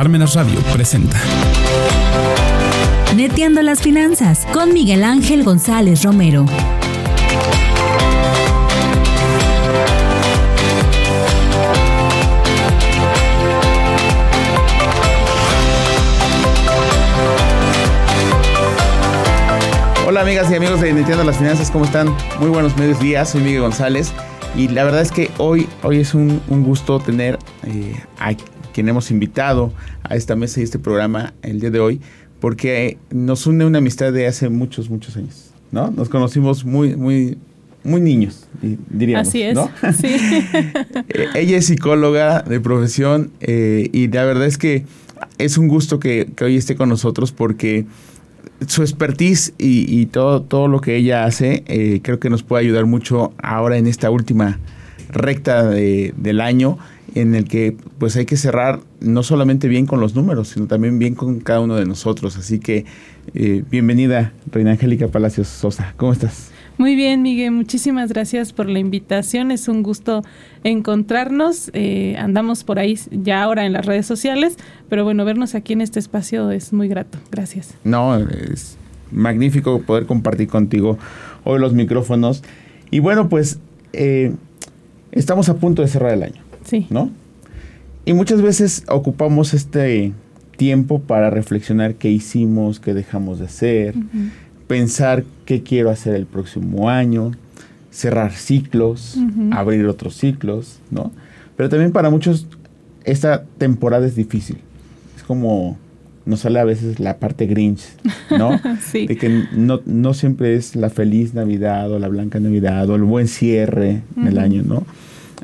Parmenas Radio presenta. Neteando las finanzas con Miguel Ángel González Romero. Hola amigas y amigos de Neteando las Finanzas, ¿cómo están? Muy buenos medios días, soy Miguel González y la verdad es que hoy, hoy es un, gusto tener eh, a quien hemos invitado a esta mesa y este programa el día de hoy porque nos une una amistad de hace muchos, muchos años, ¿no? Nos conocimos muy, muy, muy niños, diríamos. Así es, ¿no? sí. Eh, ella es psicóloga de profesión eh, y la verdad es que es un gusto que, que hoy esté con nosotros porque su expertise y, todo, todo lo que ella hace eh, creo que nos puede ayudar mucho ahora en esta última recta del año en el que pues hay que cerrar no solamente bien con los números, sino también bien con cada uno de nosotros. Así que eh, bienvenida, Reina Angélica Palacios Sosa. ¿Cómo estás? Muy bien, Miguel, muchísimas gracias por la invitación. Es un gusto encontrarnos. Eh, andamos por ahí ya ahora en las redes sociales, pero bueno, vernos aquí en este espacio es muy grato. Gracias. No, es magnífico poder compartir contigo hoy los micrófonos. Y bueno, pues eh, estamos a punto de cerrar el año. Sí. ¿No? Y muchas veces ocupamos este tiempo para reflexionar qué hicimos, qué dejamos de hacer pensar qué quiero hacer el próximo año, cerrar ciclos, abrir otros ciclos, ¿no? Pero también para muchos esta temporada es difícil. Es como nos sale a veces la parte grinch, ¿no? sí. De que no, no, siempre es la feliz Navidad o la blanca Navidad o el buen cierre del año, ¿no?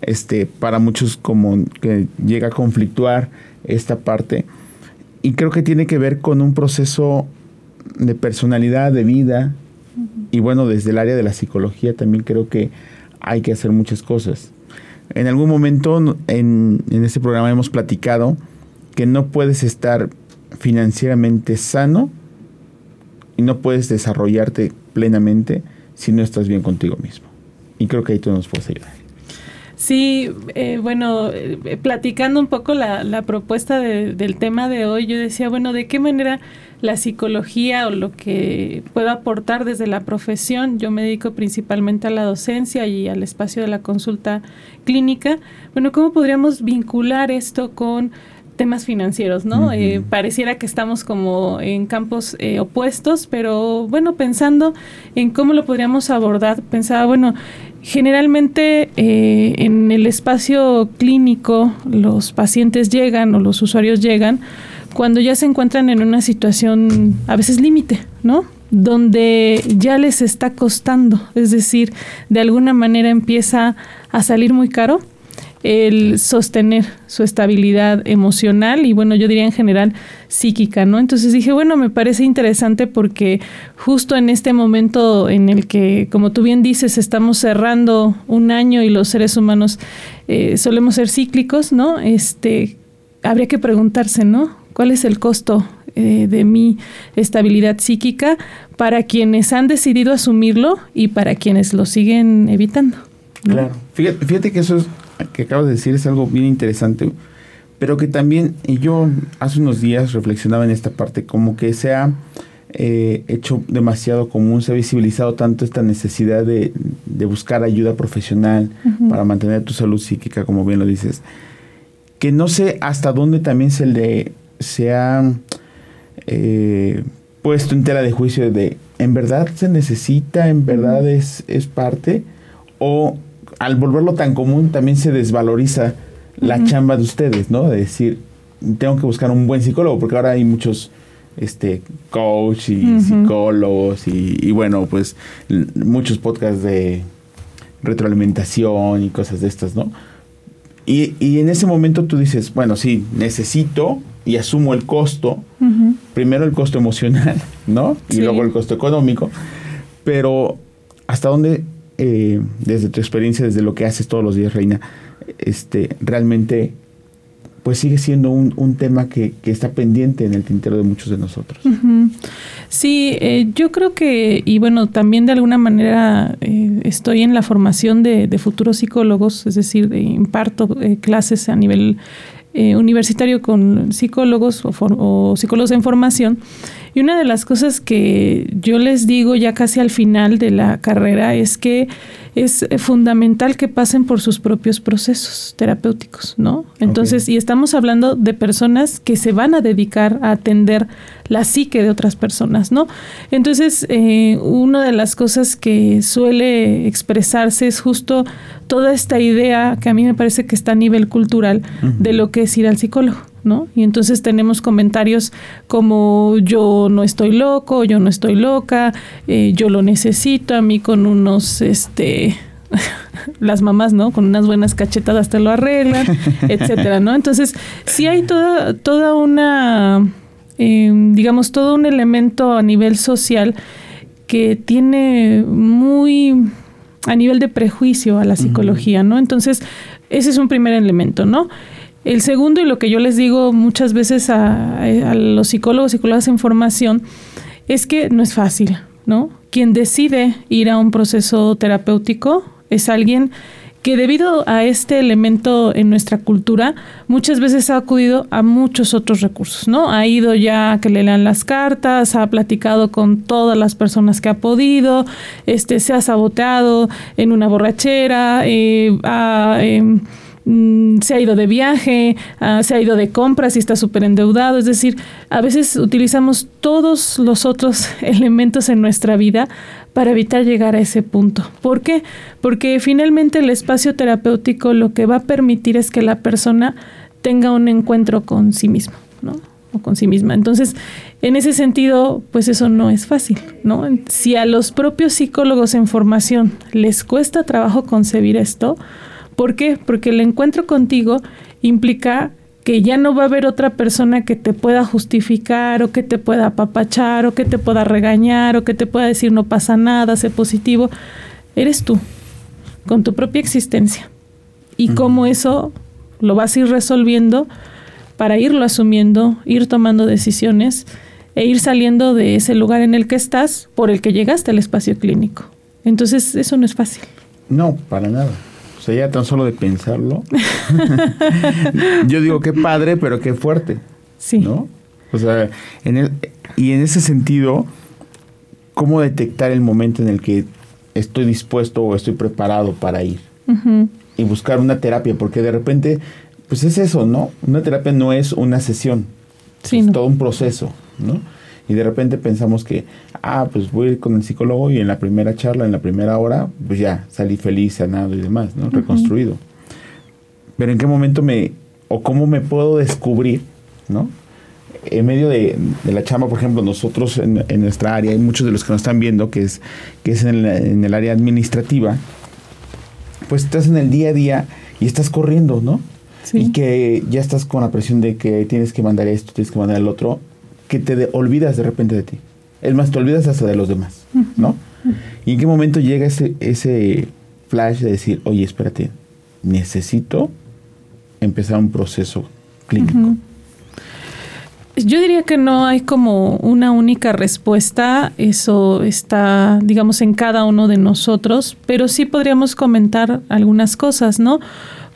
Este, para muchos como que llega a conflictuar esta parte. Y creo que tiene que ver con un proceso de personalidad, de vida. Y bueno, desde el área de la psicología también creo que hay que hacer muchas cosas. En algún momento en, en este programa hemos platicado que no puedes estar financieramente sano y no puedes desarrollarte plenamente si no estás bien contigo mismo. Y creo que ahí tú nos puedes ayudar. Sí, eh, bueno, eh, platicando un poco la, la propuesta del tema de hoy, yo decía, bueno, ¿de qué manera la psicología o lo que puedo aportar desde la profesión. Yo me dedico principalmente a la docencia y al espacio de la consulta clínica. Bueno, ¿cómo podríamos vincular esto con temas financieros, ¿no? Eh, pareciera que estamos como en campos eh, opuestos, pero bueno, pensando en cómo lo podríamos abordar, pensaba, bueno, generalmente eh, en el espacio clínico los pacientes llegan o los usuarios llegan cuando ya se encuentran en una situación a veces límite, ¿no? Donde ya les está costando, es decir, de alguna manera empieza a salir muy caro el sostener su estabilidad emocional y bueno, yo diría en general psíquica, ¿no? Entonces dije, bueno, me parece interesante porque justo en este momento en el que, como tú bien dices, estamos cerrando un año y los seres humanos eh, solemos ser cíclicos, ¿no? Este, habría que preguntarse, ¿no? cuál es el costo eh, de mi estabilidad psíquica para quienes han decidido asumirlo y para quienes lo siguen evitando. Claro. Fíjate, que eso que acabas de decir es algo bien interesante, pero que también yo hace unos días reflexionaba en esta parte, como que se ha eh, hecho demasiado común, se ha visibilizado tanto esta necesidad de, buscar ayuda profesional para mantener tu salud psíquica, como bien lo dices, que no sé hasta dónde también se le se ha eh, puesto en tela de juicio de en verdad se necesita, en verdad es, es parte, o al volverlo tan común también se desvaloriza la chamba de ustedes, ¿no? De decir, tengo que buscar un buen psicólogo, porque ahora hay muchos este coach y psicólogos y, y, bueno, pues muchos podcasts de retroalimentación y cosas de estas, ¿no? Y, y en ese momento tú dices, bueno, sí, necesito, y asumo el costo, primero el costo emocional, ¿no? Y luego el costo económico, pero ¿hasta dónde, eh, desde tu experiencia, desde lo que haces todos los días, Reina, este, realmente pues sigue siendo un, un tema que, que, está pendiente en el tintero de muchos de nosotros. Sí, eh, yo creo que, y bueno, también de alguna manera eh, estoy en la formación de, de, futuros psicólogos, es decir, imparto clases a nivel eh, universitario con psicólogos o, psicólogos en formación. Y una de las cosas que yo les digo ya casi al final de la carrera es que es fundamental que pasen por sus propios procesos terapéuticos, ¿no? Entonces, y estamos hablando de personas que se van a dedicar a atender la psique de otras personas, ¿no? Entonces, eh, una de las cosas que suele expresarse es justo toda esta idea que a mí me parece que está a nivel cultural de lo que es ir al psicólogo. ¿No? Y entonces tenemos comentarios como yo no estoy loco, yo no estoy loca, eh, yo lo necesito, a mí con unos, este, las mamás, ¿no? Con unas buenas cachetadas te lo arreglan, etcétera, ¿no? Entonces, sí hay toda, toda una, em, digamos, todo un elemento a nivel social que tiene muy a nivel de prejuicio a la psicología, ¿no? Entonces, ese es un primer elemento, ¿no? El segundo, y lo que yo les digo muchas veces a, los psicólogos y psicólogas en formación, es que no es fácil, ¿no? Quien decide ir a un proceso terapéutico es alguien que debido a este elemento en nuestra cultura, muchas veces ha acudido a muchos otros recursos, ¿no? Ha ido ya a que le lean las cartas, ha platicado con todas las personas que ha podido, este, se ha saboteado en una borrachera, eh, ha... Em, Mm, se ha ido de viaje, ah, se ha ido de compras y está súper endeudado. Es decir, a veces utilizamos todos los otros elementos en nuestra vida para evitar llegar a ese punto. ¿Por qué? Porque finalmente el espacio terapéutico lo que va a permitir es que la persona tenga un encuentro con sí mismo, ¿no? O con sí misma. Entonces, en ese sentido, pues eso no es fácil, ¿no? Si a los propios psicólogos en formación les cuesta trabajo concebir esto, ¿Por qué? Porque el encuentro contigo implica que ya no va a haber otra persona que te pueda justificar o que te pueda apapachar o que te pueda regañar o que te pueda decir no pasa nada, sé positivo. Eres tú, con tu propia existencia. Y cómo eso lo vas a ir resolviendo para irlo asumiendo, ir tomando decisiones e ir saliendo de ese lugar en el que estás por el que llegaste al espacio clínico. Entonces, eso no es fácil. No, para nada sea, ya tan solo de pensarlo. yo digo qué padre, pero qué fuerte. Sí. ¿No? O sea, en el, y en ese sentido, ¿cómo detectar el momento en el que estoy dispuesto o estoy preparado para ir? Y buscar una terapia, porque de repente, pues es eso, ¿no? Una terapia no es una sesión, es todo un proceso, ¿no? Y de repente pensamos que, ah, pues voy a ir con el psicólogo y en la primera charla, en la primera hora, pues ya salí feliz, sanado y demás, ¿no? Reconstruido. Pero en qué momento me, o cómo me puedo descubrir, ¿no? En medio de, la chamba, por ejemplo, nosotros en, nuestra área, hay muchos de los que nos están viendo, que es, que es en, en el área administrativa, pues estás en el día a día y estás corriendo, ¿no? Sí. Y que ya estás con la presión de que tienes que mandar esto, tienes que mandar el otro, que te olvidas de repente de ti. Es más, te olvidas hasta de los demás, ¿no? ¿Y en qué momento llega ese, ese flash de decir, oye, espérate, necesito empezar un proceso clínico? Yo diría que no hay como una única respuesta, eso está, digamos, en cada uno de nosotros, pero sí podríamos comentar algunas cosas, ¿no?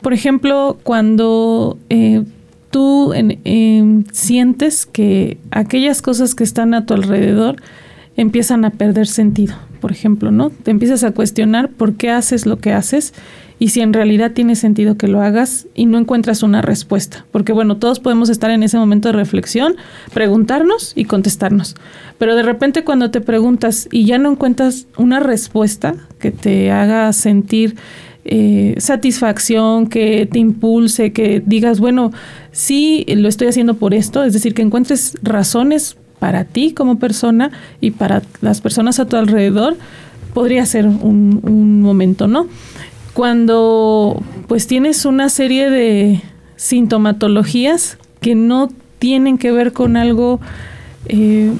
Por ejemplo, cuando eh, tú em, sientes que aquellas cosas que están a tu alrededor empiezan a perder sentido, por ejemplo, ¿no? Te empiezas a cuestionar por qué haces lo que haces y si en realidad tiene sentido que lo hagas y no encuentras una respuesta. Porque bueno, todos podemos estar en ese momento de reflexión, preguntarnos y contestarnos. Pero de repente cuando te preguntas y ya no encuentras una respuesta que te haga sentir eh, satisfacción, que te impulse, que digas, bueno, sí, lo estoy haciendo por esto, es decir, que encuentres razones para ti como persona y para las personas a tu alrededor, podría ser un, un momento, ¿no? Cuando pues tienes una serie de sintomatologías que no tienen que ver con algo eh,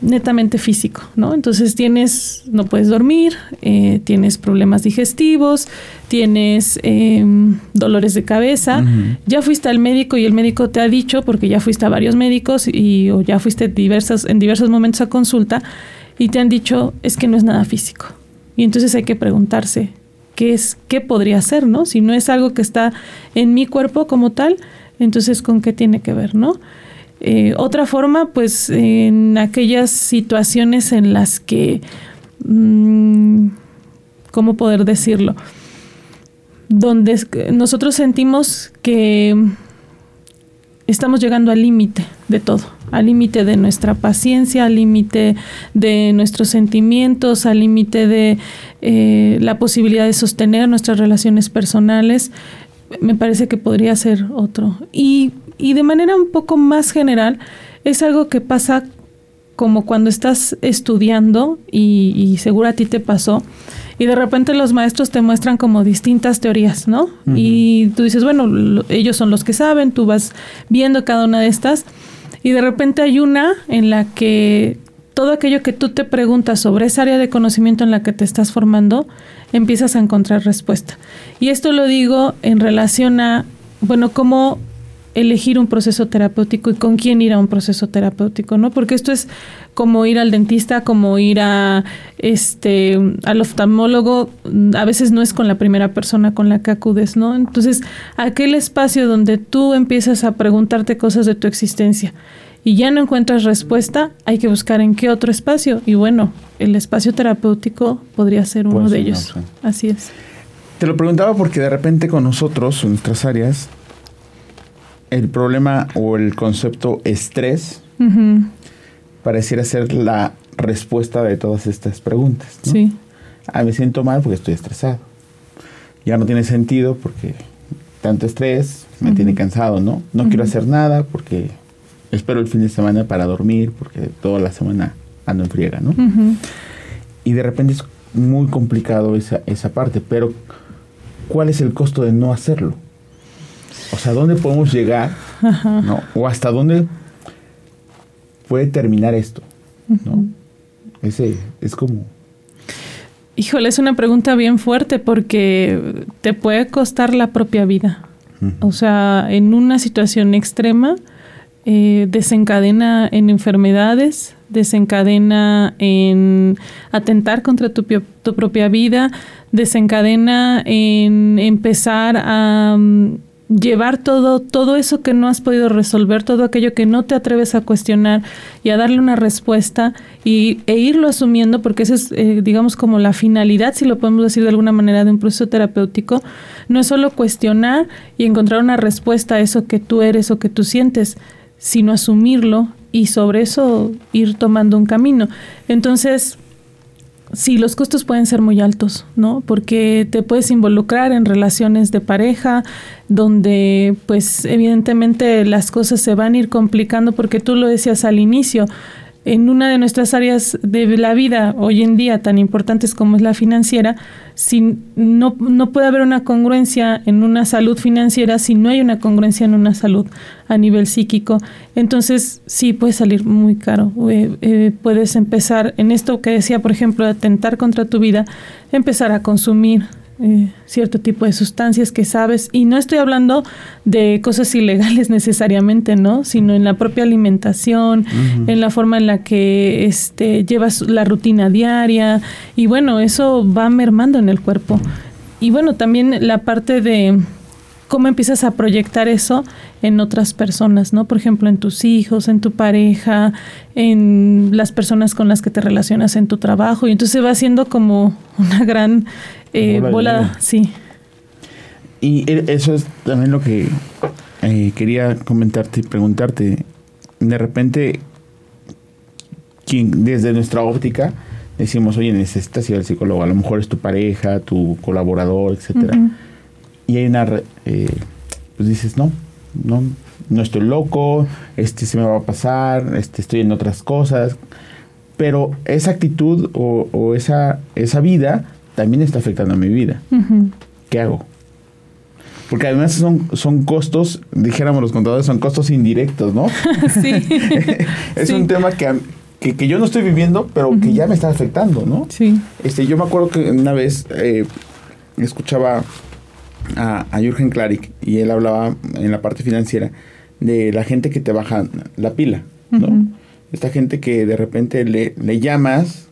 netamente físico, ¿no? Entonces tienes, no puedes dormir, eh, tienes problemas digestivos, tienes em, dolores de cabeza, ya fuiste al médico y el médico te ha dicho, porque ya fuiste a varios médicos y o ya fuiste diversas, en diversos momentos a consulta y te han dicho es que no es nada físico. Y entonces hay que preguntarse qué es, qué podría ser, ¿no? Si no es algo que está en mi cuerpo como tal, Entonces, ¿con qué tiene que ver, no? Eh, otra forma, pues en aquellas situaciones en las que, mm, ¿cómo poder decirlo? Donde nosotros sentimos que estamos llegando al límite de todo, al límite de nuestra paciencia, al límite de nuestros sentimientos, al límite de eh, la posibilidad de sostener nuestras relaciones personales, me parece que podría ser otro. Y y de manera un poco más general, es algo que pasa como cuando estás estudiando y, seguro a ti te pasó y de repente los maestros te muestran como distintas teorías, ¿no? Y tú dices, bueno, ellos son los que saben, tú vas viendo cada una de estas y de repente hay una en la que todo aquello que tú te preguntas sobre esa área de conocimiento en la que te estás formando, empiezas a encontrar respuesta. Y esto lo digo en relación a, bueno, cómo elegir un proceso terapéutico y con quién ir a un proceso terapéutico, ¿no? Porque esto es como ir al dentista, como ir a este al oftalmólogo, a veces no es con la primera persona con la que acudes, ¿no? Entonces, aquel espacio donde tú empiezas a preguntarte cosas de tu existencia y ya no encuentras respuesta, hay que buscar en qué otro espacio y bueno, el espacio terapéutico podría ser uno de ellos. Así es. Te lo preguntaba porque de repente con nosotros, en nuestras áreas, el problema o el concepto estrés pareciera ser la respuesta de todas estas preguntas. ¿no? Sí. Ah, me siento mal porque estoy estresado. Ya no tiene sentido porque tanto estrés me tiene cansado, ¿no? No quiero hacer nada porque espero el fin de semana para dormir porque toda la semana ando en friega, ¿no? Y de repente es muy complicado esa, esa parte, pero ¿cuál es el costo de no hacerlo? O sea, ¿dónde podemos llegar? ¿no? O hasta dónde puede terminar esto. ¿no? Ese es como... Híjole, es una pregunta bien fuerte porque te puede costar la propia vida. O sea, en una situación extrema eh, desencadena en enfermedades, desencadena en atentar contra tu, tu propia vida, desencadena en empezar a mm, llevar todo, todo eso que no has podido resolver, todo aquello que no te atreves a cuestionar y a darle una respuesta y, e irlo asumiendo, porque esa es, eh, digamos, como la finalidad, si lo podemos decir de alguna manera, de un proceso terapéutico, no es solo cuestionar y encontrar una respuesta a eso que tú eres o que tú sientes, sino asumirlo y sobre eso ir tomando un camino. Entonces, sí, los costos pueden ser muy altos, ¿no? Porque te puedes involucrar en relaciones de pareja donde pues evidentemente las cosas se van a ir complicando porque tú lo decías al inicio, en una de nuestras áreas de la vida hoy en día tan importantes como es la financiera, si no, no puede haber una congruencia en una salud financiera si no hay una congruencia en una salud a nivel psíquico. Entonces sí puede salir muy caro. Eh, eh, puedes empezar en esto que decía, por ejemplo, atentar contra tu vida, empezar a consumir eh, cierto tipo de sustancias que sabes, y no estoy hablando de cosas ilegales necesariamente, ¿no? Sino en la propia alimentación, en la forma en la que este, llevas la rutina diaria, y bueno, eso va mermando en el cuerpo. Y bueno, también la parte de cómo empiezas a proyectar eso en otras personas, ¿no? Por ejemplo, en tus hijos, en tu pareja, en las personas con las que te relacionas en tu trabajo, y entonces va siendo como una gran eh, bola, sí. Y e, eso es también lo que eh, quería comentarte y preguntarte. De repente, quien, desde nuestra óptica, decimos, oye, necesitas ir al psicólogo, a lo mejor es tu pareja, tu colaborador, etcétera. Y hay una, eh, pues dices, no, no, no estoy loco, este se me va a pasar, este estoy en otras cosas. Pero esa actitud o, o esa, esa vida también está afectando a mi vida. ¿Qué hago? Porque además son, son costos, dijéramos los contadores, son costos indirectos, ¿no? sí. es un tema que, que, yo no estoy viviendo, pero que ya me está afectando, ¿no? Sí. Este, yo me acuerdo que una vez eh, escuchaba a, a Jürgen Klarik y él hablaba en la parte financiera de la gente que te baja la pila, ¿no? Esta gente que de repente le, le llamas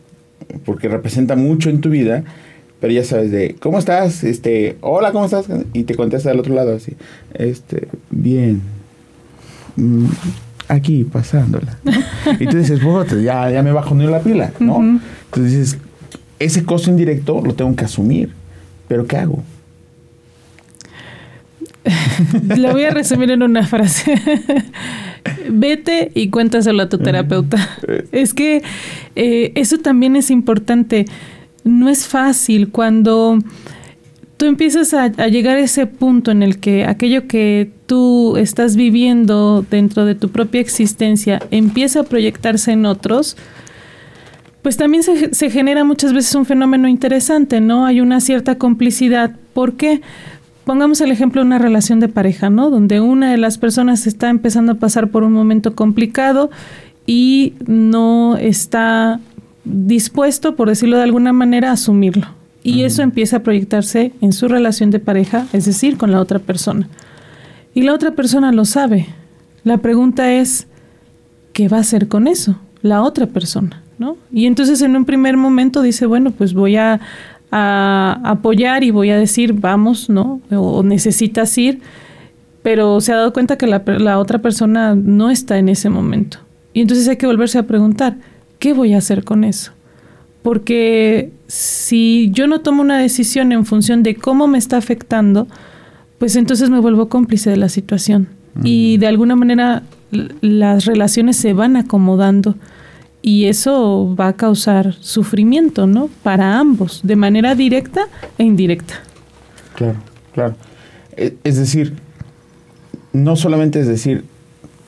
porque representa mucho en tu vida pero ya sabes de, ¿cómo estás? Este, hola, ¿cómo estás? Y te contesta del otro lado así, este, bien. mm, aquí pasándola. Y tú dices, ya, ya me bajo ni la pila, ¿no? Entonces dices, ese costo indirecto lo tengo que asumir, pero ¿qué hago? Lo voy a resumir en una frase. Vete y cuéntaselo a tu terapeuta. Es que eh, eso también es importante. No es fácil cuando tú empiezas a, llegar a ese punto en el que aquello que tú estás viviendo dentro de tu propia existencia empieza a proyectarse en otros, pues también se, se, genera muchas veces un fenómeno interesante, ¿no? Hay una cierta complicidad. ¿Por qué? Pongamos el ejemplo de una relación de pareja, ¿no? Donde una de las personas está empezando a pasar por un momento complicado y no está dispuesto, por decirlo de alguna manera, a asumirlo. Y eso empieza a proyectarse en su relación de pareja, es decir, con la otra persona. Y la otra persona lo sabe. La pregunta es, ¿qué va a hacer con eso? La otra persona, ¿no? Y entonces en un primer momento dice, bueno, pues voy a, apoyar y voy a decir, vamos, ¿no? O, necesitas ir, pero se ha dado cuenta que la, la otra persona no está en ese momento. Y entonces hay que volverse a preguntar, ¿qué voy a hacer con eso? porque si yo no tomo una decisión en función de cómo me está afectando, pues entonces me vuelvo cómplice de la situación. Y de alguna manera las relaciones se van acomodando y eso va a causar sufrimiento, ¿no? Para ambos, de manera directa e indirecta. Claro, claro. E, es decir, no solamente es decir,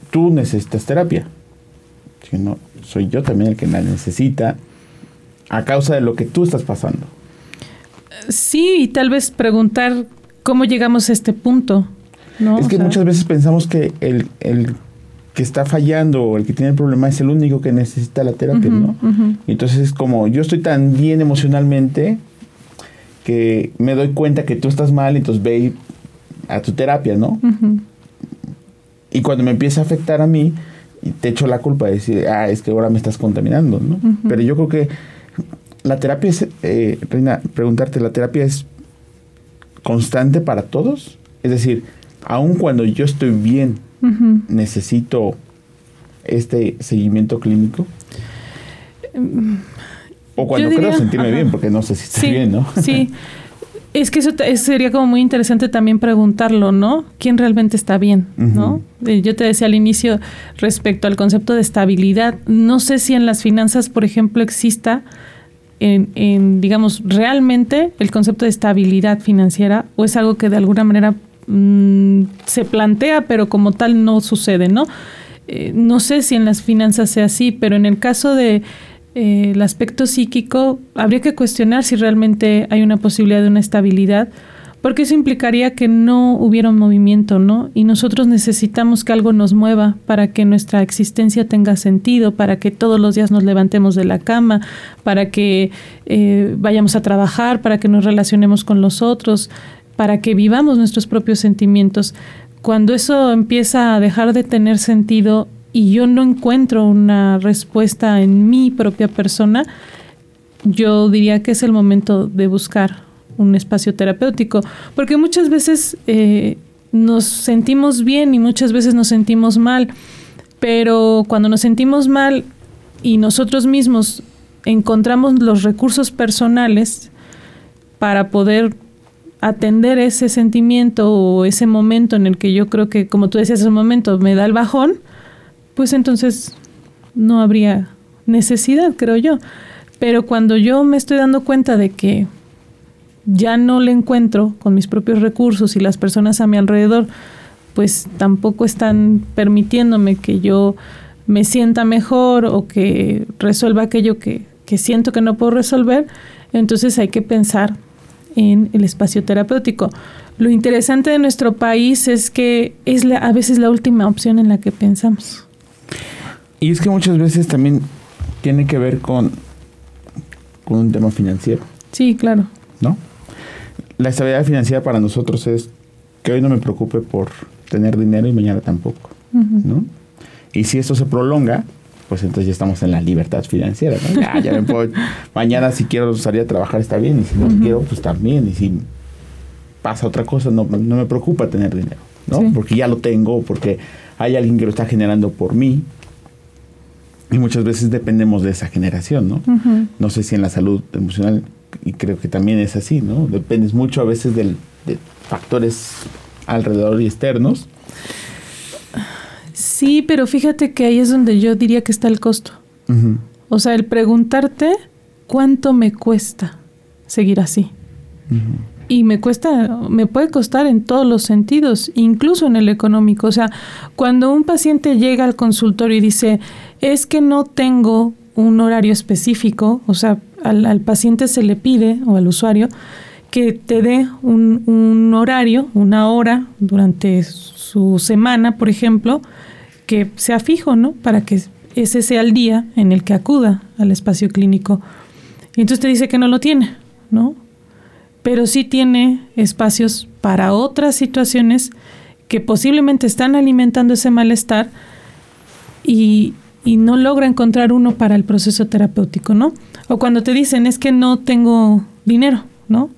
tú necesitas terapia, sino soy yo también el que la necesita a causa de lo que tú estás pasando. Sí, y tal vez preguntar cómo llegamos a este punto. ¿no? Es que muchas veces pensamos que el, que está fallando o el que tiene el problema es el único que necesita la terapia, ¿no? Entonces es como yo estoy tan bien emocionalmente que me doy cuenta que tú estás mal, entonces ve a tu terapia, ¿no? Y cuando me empieza a afectar a mí, te echo la culpa de decir, ah, es que ahora me estás contaminando, ¿no? Pero yo creo que la terapia es, eh, Reina, preguntarte, ¿la terapia es constante para todos? Es decir, aun cuando yo estoy bien, necesito este seguimiento clínico. O cuando quiero sentirme bien, porque no sé si estoy bien, ¿no? Sí. Es que eso sería como muy interesante también preguntarlo, ¿no? ¿Quién realmente está bien, no? Eh, yo te decía al inicio respecto al concepto de estabilidad. No sé si en las finanzas, por ejemplo, exista en, digamos, realmente el concepto de estabilidad financiera o es algo que de alguna manera mm, se plantea, pero como tal no sucede, ¿no? Eh, no sé si en las finanzas sea así, pero en el caso de eh, el aspecto psíquico, habría que cuestionar si realmente hay una posibilidad de una estabilidad porque eso implicaría que no hubiera un movimiento, ¿no? Y nosotros necesitamos que algo nos mueva para que nuestra existencia tenga sentido, para que todos los días nos levantemos de la cama, para que eh, vayamos a trabajar, para que nos relacionemos con los otros, para que vivamos nuestros propios sentimientos. Cuando eso empieza a dejar de tener sentido y yo no encuentro una respuesta en mi propia persona, yo diría que es el momento de buscar un espacio terapéutico, porque muchas veces eh, nos sentimos bien y muchas veces nos sentimos mal, pero cuando nos sentimos mal y nosotros mismos encontramos los recursos personales para poder atender ese sentimiento o ese momento en el que yo creo que, como tú decías, ese momento me da el bajón, pues entonces no habría necesidad, creo yo. Pero cuando yo me estoy dando cuenta de que ya no le encuentro con mis propios recursos y las personas a mi alrededor, pues tampoco están permitiéndome que yo me sienta mejor o que resuelva aquello que, siento que no puedo resolver, entonces hay que pensar en el espacio terapéutico. Lo interesante de nuestro país es que es a veces la última opción en la que pensamos. Y es que muchas veces también tiene que ver con, con un tema financiero. Sí, claro. ¿No? la estabilidad financiera para nosotros es que hoy no me preocupe por tener dinero y mañana tampoco, ¿no? Y si esto se prolonga, pues entonces ya estamos en la libertad financiera, ¿no? Ya, ya me puedo, mañana si quiero salir a trabajar está bien, y si no quiero, pues también, y si pasa otra cosa, no, no me preocupa tener dinero, ¿no? Porque ya lo tengo, porque hay alguien que lo está generando por mí. Y muchas veces dependemos de esa generación, ¿no? No sé si en la salud emocional, y creo que también es así, ¿no? Dependes mucho a veces del, de factores alrededor y externos. Sí, pero fíjate que ahí es donde yo diría que está el costo. O sea, el preguntarte cuánto me cuesta seguir así. Y me cuesta, me puede costar en todos los sentidos, incluso en el económico. O sea, cuando un paciente llega al consultorio y dice, es que no tengo un horario específico, o sea, al, paciente se le pide, o al usuario, que te dé un, un, horario, una hora durante su semana, por ejemplo, que sea fijo, ¿no? Para que ese sea el día en el que acuda al espacio clínico. Y entonces te dice que no lo tiene, ¿no? Pero sí tiene espacios para otras situaciones que posiblemente están alimentando ese malestar y, y no logra encontrar uno para el proceso terapéutico, ¿no? O cuando te dicen es que no tengo dinero, ¿no?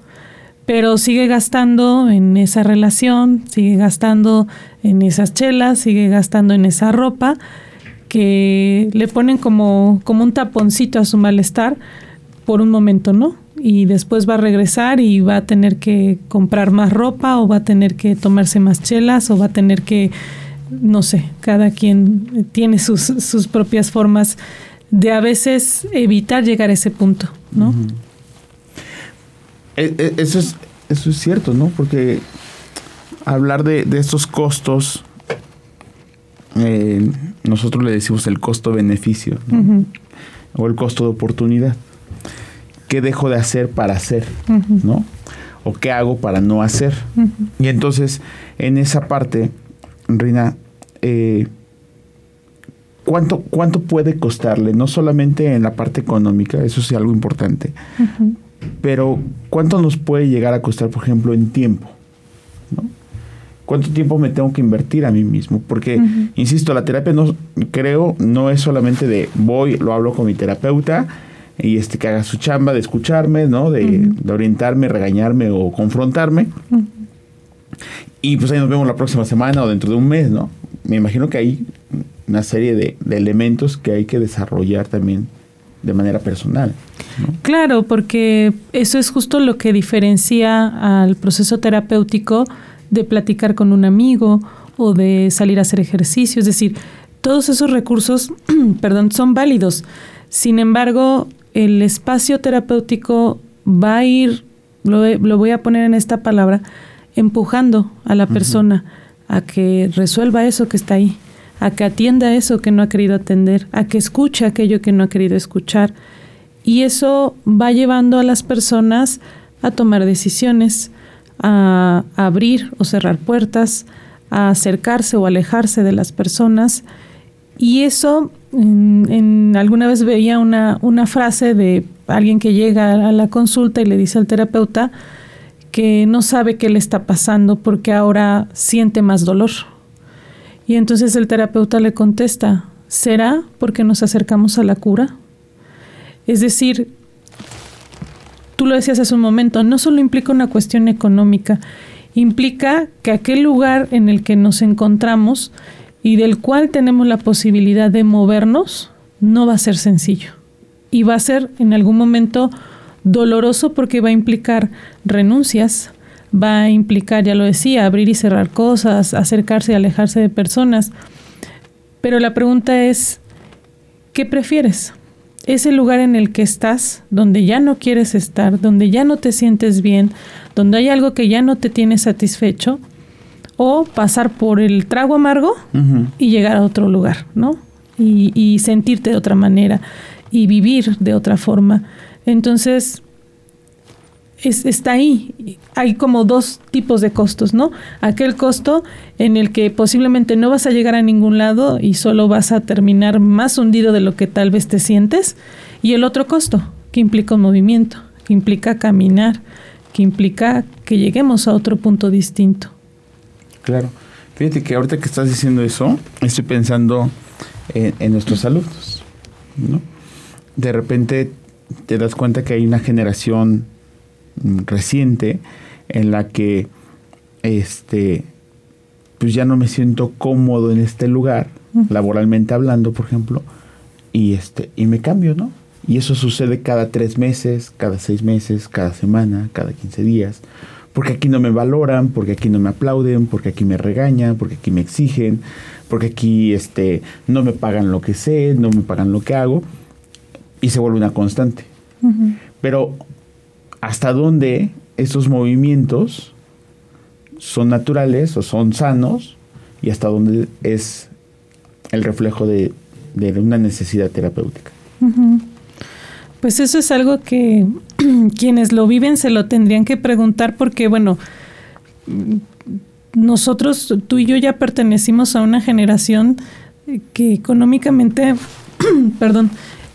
Pero sigue gastando en esa relación, sigue gastando en esas chelas, sigue gastando en esa ropa que le ponen como, como un taponcito a su malestar por un momento, ¿no? Y después va a regresar y va a tener que comprar más ropa o va a tener que tomarse más chelas o va a tener que no sé, cada quien tiene sus, sus propias formas de a veces evitar llegar a ese punto, ¿no? Eso, es, eso es cierto, ¿no? Porque hablar de, estos costos, eh, nosotros le decimos el costo-beneficio, o el costo de oportunidad. ¿Qué dejo de hacer para hacer? ¿No? ¿O qué hago para no hacer? Y entonces, en esa parte, Rina, eh, ¿cuánto, ¿cuánto puede costarle? No solamente en la parte económica, eso es algo importante, pero ¿cuánto nos puede llegar a costar, por ejemplo, en tiempo? ¿Cuánto tiempo me tengo que invertir a mí mismo? Porque, insisto, la terapia no creo no es solamente de voy, lo hablo con mi terapeuta y este que haga su chamba de escucharme, ¿no? De, de orientarme, regañarme o confrontarme. Y pues ahí nos vemos la próxima semana o dentro de un mes, ¿no? Me imagino que hay una serie de, elementos que hay que desarrollar también de manera personal. Claro, porque eso es justo lo que diferencia al proceso terapéutico de platicar con un amigo o de salir a hacer ejercicio. Es decir, todos esos recursos, perdón, son válidos. Sin embargo, el espacio terapéutico va a ir, lo, lo voy a poner en esta palabra, empujando a la persona a que resuelva eso que está ahí, a que atienda eso que no ha querido atender, a que escuche aquello que no ha querido escuchar. Y eso va llevando a las personas a tomar decisiones, a, abrir o cerrar puertas, a acercarse o alejarse de las personas. Y eso, en, alguna vez veía una, una frase de alguien que llega a la consulta y le dice al terapeuta, que no sabe qué le está pasando porque ahora siente más dolor. Y entonces el terapeuta le contesta, ¿será porque nos acercamos a la cura? Es decir, tú lo decías hace un momento, no solo implica una cuestión económica, implica que aquel lugar en el que nos encontramos y del cual tenemos la posibilidad de movernos, no va a ser sencillo. Y va a ser en algún momento doloroso porque va a implicar renuncias, va a implicar, ya lo decía, abrir y cerrar cosas, acercarse y alejarse de personas. Pero la pregunta es, ¿qué prefieres? Ese lugar en el que estás, donde ya no quieres estar, donde ya no te sientes bien, donde hay algo que ya no te tiene satisfecho, o pasar por el trago amargo y llegar a otro lugar, ¿no? Y, y sentirte de otra manera y vivir de otra forma. Entonces, está ahí. Hay como dos tipos de costos, ¿no? Aquel costo en el que posiblemente no vas a llegar a ningún lado y solo vas a terminar más hundido de lo que tal vez te sientes. Y el otro costo, que implica un movimiento, que implica caminar, que implica que lleguemos a otro punto distinto. Claro. Fíjate que ahorita que estás diciendo eso, estoy pensando en, en nuestros alumnos, ¿no? De repente te das cuenta que hay una generación reciente en la que este pues ya no me siento cómodo en este lugar, laboralmente hablando, por ejemplo, y este, y me cambio, ¿no? Y eso sucede cada tres meses, cada seis meses, cada semana, cada quince días. Porque aquí no me valoran, porque aquí no me aplauden, porque aquí me regañan, porque aquí me exigen, porque aquí este, no me pagan lo que sé, no me pagan lo que hago. Y se vuelve una constante. Pero hasta dónde esos movimientos son naturales o son sanos y hasta dónde es el reflejo de, una necesidad terapéutica. Pues eso es algo que quienes lo viven se lo tendrían que preguntar porque, bueno, nosotros, tú y yo ya pertenecimos a una generación que económicamente, perdón,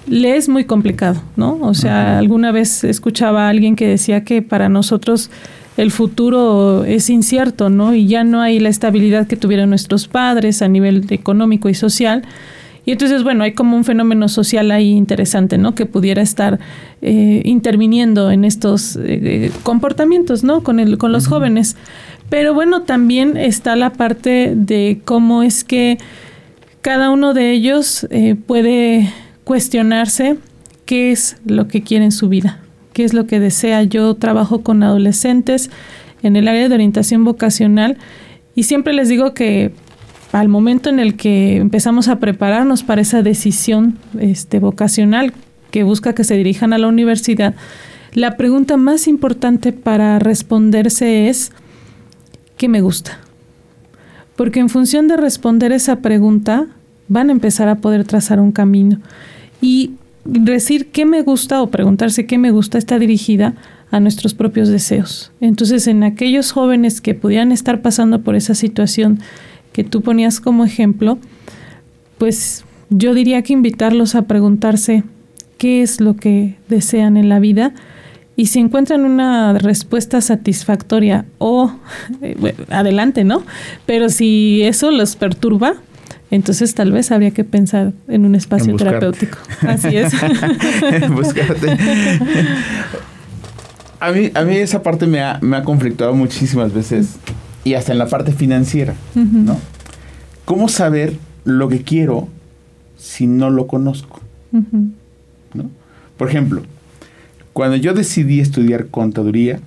le es muy complicado, ¿no? O sea, alguna vez escuchaba a alguien que decía que para nosotros el futuro es incierto, ¿no? Y ya no hay la estabilidad que tuvieron nuestros padres a nivel económico y social. Y entonces, bueno, hay como un fenómeno social ahí interesante, ¿no? Que pudiera estar eh, interviniendo en estos eh, comportamientos, ¿no? Con, el, con los jóvenes. Pero bueno, también está la parte de cómo es que cada uno de ellos eh, puede cuestionarse qué es lo que quiere en su vida, qué es lo que desea. Yo trabajo con adolescentes en el área de orientación vocacional y siempre les digo que al momento en el que empezamos a prepararnos para esa decisión este, vocacional que busca que se dirijan a la universidad, la pregunta más importante para responderse es, ¿qué me gusta? Porque en función de responder esa pregunta, van a empezar a poder trazar un camino. Y decir qué me gusta o preguntarse qué me gusta está dirigida a nuestros propios deseos. Entonces, en aquellos jóvenes que pudieran estar pasando por esa situación que tú ponías como ejemplo, pues yo diría que invitarlos a preguntarse qué es lo que desean en la vida y si encuentran una respuesta satisfactoria o eh, adelante, ¿no? Pero si eso los perturba, entonces tal vez habría que pensar en un espacio terapéutico. Así es. Buscarte. A mí, a mí esa parte me ha, me ha conflictuado muchísimas veces y hasta en la parte financiera, ¿no? ¿Cómo saber lo que quiero si no lo conozco? ¿no? Por ejemplo, cuando yo decidí estudiar contaduría,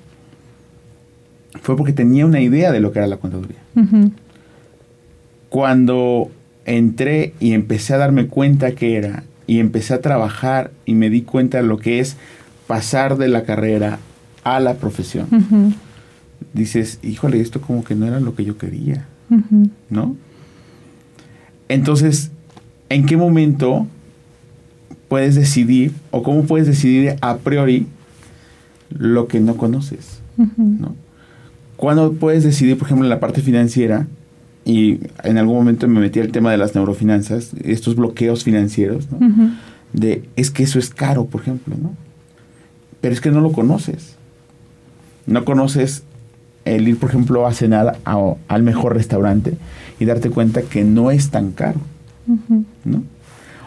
fue porque tenía una idea de lo que era la contaduría. Cuando entré y empecé a darme cuenta que era, y empecé a trabajar y me di cuenta de lo que es pasar de la carrera a la profesión, dices, híjole, esto como que no era lo que yo quería, ¿no? Entonces, ¿en qué momento puedes decidir o cómo puedes decidir a priori lo que no conoces? ¿no? ¿Cuándo puedes decidir, por ejemplo, en la parte financiera? Y en algún momento me metí al tema de las neurofinanzas, estos bloqueos financieros, ¿no? De, es que eso es caro, por ejemplo, ¿no? Pero es que no lo conoces. No conoces el ir, por ejemplo, a cenar al mejor restaurante y darte cuenta que no es tan caro, ¿no?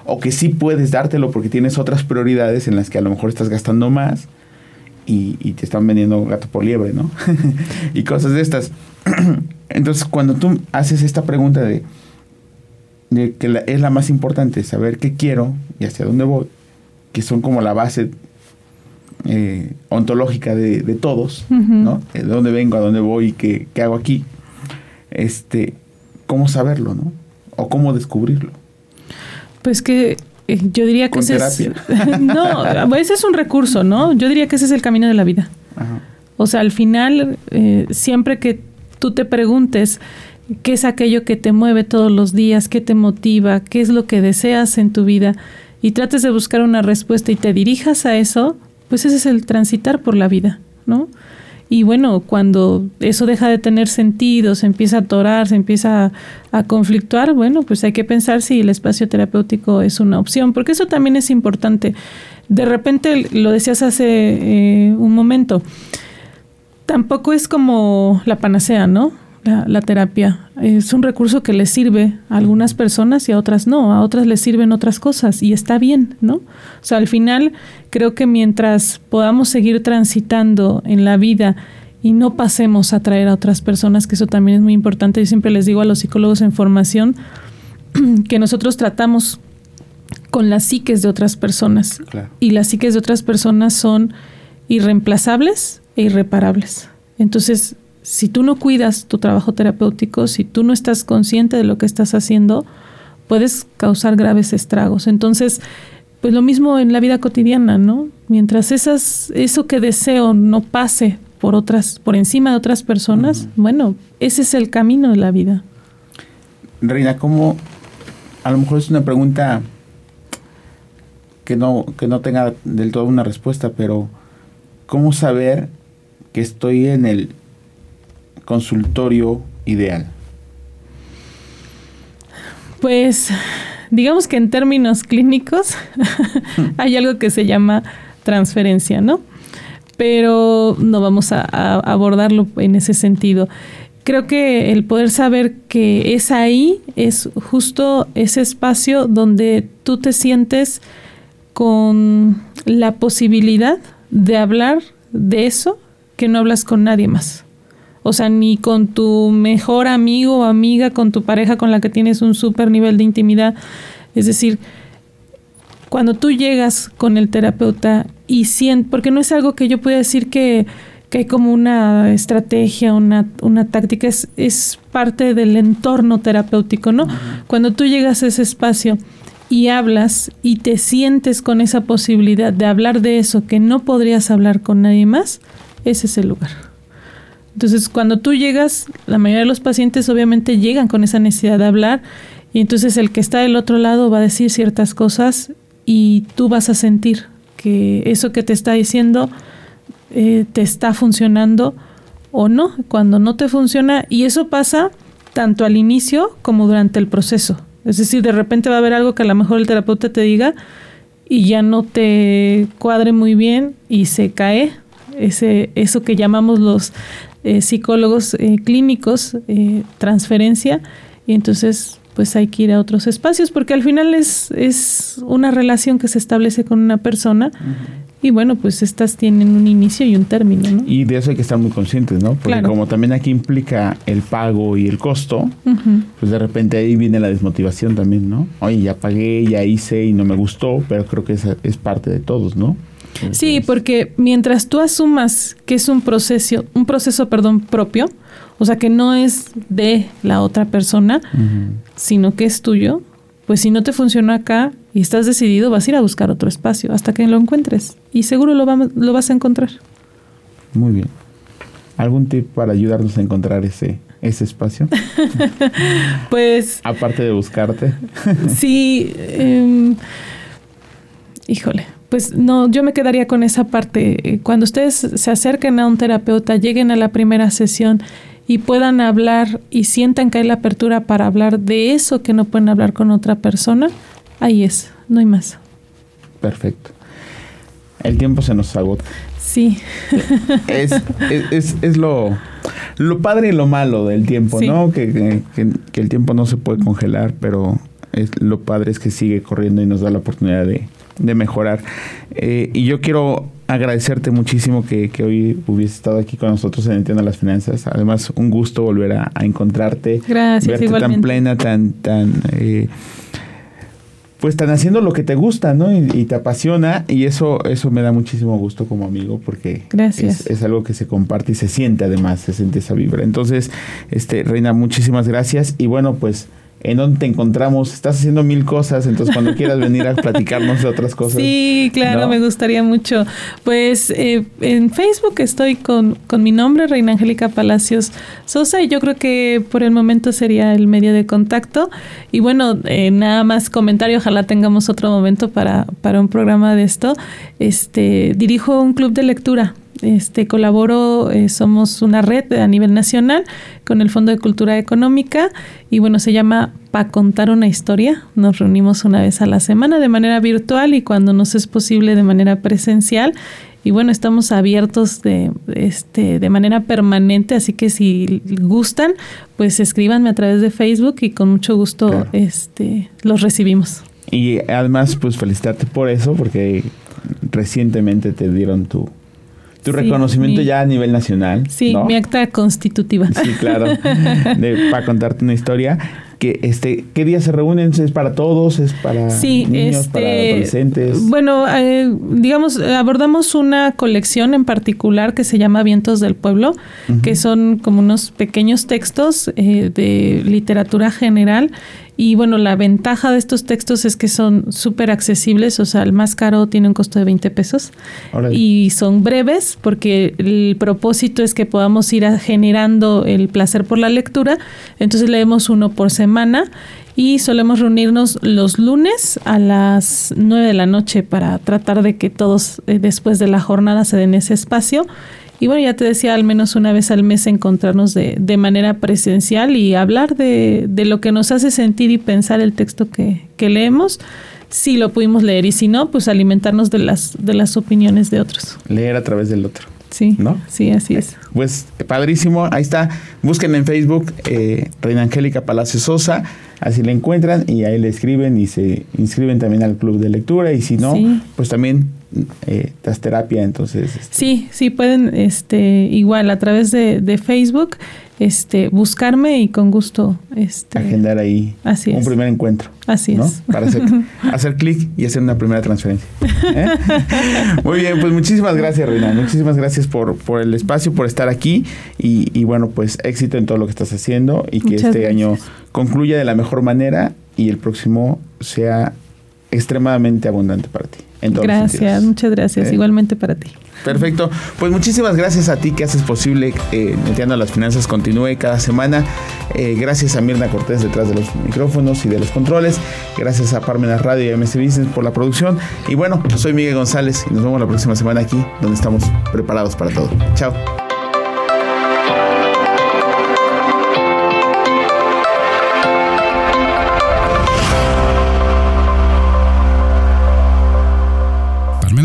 O que sí puedes dártelo porque tienes otras prioridades en las que a lo mejor estás gastando más y, te están vendiendo gato por liebre, ¿no? y cosas de estas. Entonces, cuando tú haces esta pregunta de, de que es la más importante, saber qué quiero y hacia dónde voy, que son como la base eh, ontológica de, todos, ¿no? De dónde vengo, a dónde voy y qué, qué hago aquí. Este, ¿Cómo saberlo, no? O cómo descubrirlo. Pues que eh, yo diría que ese es... no, ese es un recurso, ¿no? Yo diría que ese es el camino de la vida. O sea, al final, eh, siempre que tú te preguntes qué es aquello que te mueve todos los días, qué te motiva, qué es lo que deseas en tu vida, y trates de buscar una respuesta y te dirijas a eso, pues ese es el transitar por la vida, ¿no? Y bueno, cuando eso deja de tener sentido, se empieza a atorar, se empieza a, conflictuar, bueno, pues hay que pensar si el espacio terapéutico es una opción, porque eso también es importante. De repente, lo decías hace eh, un momento, tampoco es como la panacea, ¿no? la, terapia. Es un recurso que les sirve a algunas personas y a otras no, a otras les sirven otras cosas y está bien, ¿no? O sea, al final creo que mientras podamos seguir transitando en la vida y no pasemos a traer a otras personas, que eso también es muy importante. Yo siempre les digo a los psicólogos en formación que nosotros tratamos con las psiques de otras personas. Y las psiques de otras personas son irreemplazables e irreparables. Entonces, si tú no cuidas tu trabajo terapéutico, si tú no estás consciente de lo que estás haciendo, puedes causar graves estragos. Entonces, pues lo mismo en la vida cotidiana, ¿no? Mientras esas, eso que deseo no pase por otras, por encima de otras personas, bueno, ese es el camino de la vida. Reina, ¿cómo? A lo mejor es una pregunta que no, que no tenga del todo una respuesta, pero ¿cómo saber que estoy en el consultorio ideal? Pues digamos que en términos clínicos hay algo que se llama transferencia, ¿no? pero no vamos a, abordarlo en ese sentido. Creo que el poder saber que es ahí, es justo ese espacio donde tú te sientes con la posibilidad de hablar de eso que no hablas con nadie más. O sea, ni con tu mejor amigo o amiga, con tu pareja con la que tienes un súper nivel de intimidad. Es decir, cuando tú llegas con el terapeuta y sientes, porque no es algo que yo pueda decir que, hay como una estrategia, una, una táctica, es, es, parte del entorno terapéutico, ¿no? Cuando tú llegas a ese espacio y hablas y te sientes con esa posibilidad de hablar de eso que no podrías hablar con nadie más, ese es el lugar. Entonces, cuando tú llegas, la mayoría de los pacientes obviamente llegan con esa necesidad de hablar y entonces el que está del otro lado va a decir ciertas cosas y tú vas a sentir que eso que te está diciendo eh, te está funcionando o no, cuando no te funciona, y eso pasa tanto al inicio como durante el proceso. Es decir, de repente va a haber algo que a lo mejor el terapeuta te diga y ya no te cuadre muy bien y se cae ese, eso que llamamos los eh, psicólogos eh, clínicos, transferencia, y entonces pues hay que ir a otros espacios, porque al final es, es una relación que se establece con una persona y bueno, pues estas tienen un inicio y un término. ¿no? Y de eso hay que estar muy conscientes, ¿no? Porque como también aquí implica el pago y el costo, pues de repente ahí viene la desmotivación también, ¿no? Oye, ya pagué, ya hice y no me gustó, pero creo que esa es parte de todos, ¿no? Sí, porque mientras tú asumas que es un proceso, un proceso, perdón, propio, o sea, que no es de la otra persona, sino que es tuyo, pues si no te funciona acá y estás decidido, vas a ir a buscar otro espacio hasta que lo encuentres. Y seguro lo, lo vas a encontrar. Muy bien. ¿Algún tip para ayudarnos a encontrar ese, ese espacio? pues... Aparte de buscarte. sí. Em, híjole. Pues no, yo me quedaría con esa parte. Cuando ustedes se acerquen a un terapeuta, lleguen a la primera sesión y puedan hablar y sientan que hay la apertura para hablar de eso que no pueden hablar con otra persona, ahí es, no hay más. Perfecto. El tiempo se nos agota. Sí. Es, es, es, lo, lo padre y lo malo del tiempo, ¿no? Que, que, el tiempo no se puede congelar, pero es, lo padre es que sigue corriendo y nos da la oportunidad de, de mejorar. Eh, y yo quiero agradecerte muchísimo que, hoy hubiese estado aquí con nosotros en Entiendo las Finanzas. Además, un gusto volver a, encontrarte. Gracias, verte tan plena, tan, tan, eh, pues tan haciendo lo que te gusta, ¿no? Y, te apasiona. Y eso, eso me da muchísimo gusto como amigo porque gracias. Es, algo que se comparte y se siente además, se siente esa vibra. Entonces, este, Reina, muchísimas gracias. Y bueno, pues en dónde te encontramos. Estás haciendo mil cosas, entonces cuando quieras venir a platicarnos de otras cosas. Sí, claro, me gustaría mucho. Pues eh, en Facebook estoy con, con mi nombre, Reina Angélica Palacios Sosa, y yo creo que por el momento sería el medio de contacto. Y bueno, eh, nada más comentario, ojalá tengamos otro momento para, para un programa de esto. Este, dirijo un club de lectura este, colaboro, eh, somos una red a nivel nacional con el Fondo de Cultura Económica y bueno, se llama Pa Contar una Historia. Nos reunimos una vez a la semana de manera virtual y cuando nos es posible de manera presencial. Y bueno, estamos abiertos de, este, de manera permanente, así que si gustan, pues escríbanme a través de Facebook y con mucho gusto este, los recibimos. Y además, pues felicitarte por eso, porque recientemente te dieron tu tu reconocimiento ya a nivel nacional. Sí, mi acta constitutiva. Sí, claro, para contarte una historia que este qué días se reúnen es para todos es para niños para este, adolescentes bueno eh, digamos abordamos una colección en particular que se llama Vientos del Pueblo que son como unos pequeños textos eh, de literatura general y bueno, la ventaja de estos textos es que son súper accesibles, o sea, el más caro tiene un costo de 20 pesos. Y son breves porque el propósito es que podamos ir generando el placer por la lectura. Entonces leemos uno por semana y solemos reunirnos los lunes a las 9 de la noche para tratar de que todos eh, después de la jornada se den ese espacio y bueno, ya te decía, al menos una vez al mes encontrarnos de, de manera presencial y hablar de, de, lo que nos hace sentir y pensar el texto que, que leemos si lo pudimos leer y si no, pues alimentarnos de las, de las opiniones de otros. Leer a través del otro. Sí, ¿no? sí, así es. Pues padrísimo, ahí está. Busquen en Facebook eh, Reina Angélica Palacio Sosa, así la encuentran y ahí le escriben y se inscriben también al club de lectura y si no, pues también eh, das terapia, entonces. Este. Sí, sí, pueden este, igual a través de, de, Facebook este, buscarme y con gusto este, agendar ahí un primer encuentro. Así es. Para hacer, hacer clic y hacer una primera transferencia. ¿eh? Muy bien, pues muchísimas gracias, Reina. Muchísimas gracias por, por el espacio, por estar aquí y, y, bueno, pues éxito en todo lo que estás haciendo y que este año concluya de la mejor manera y el próximo sea extremadamente abundante para ti gracias, muchas gracias. ¿Eh? Igualmente para ti. Perfecto. Pues muchísimas gracias a ti que haces posible eh, Metiendo las Finanzas continúe cada semana. Eh, gracias a Mirna Cortés detrás de los micrófonos y de los controles. Gracias a Parmenas Radio y a MC Business por la producción. Y bueno, soy Miguel González y nos vemos la próxima semana aquí donde estamos preparados para todo. Chao.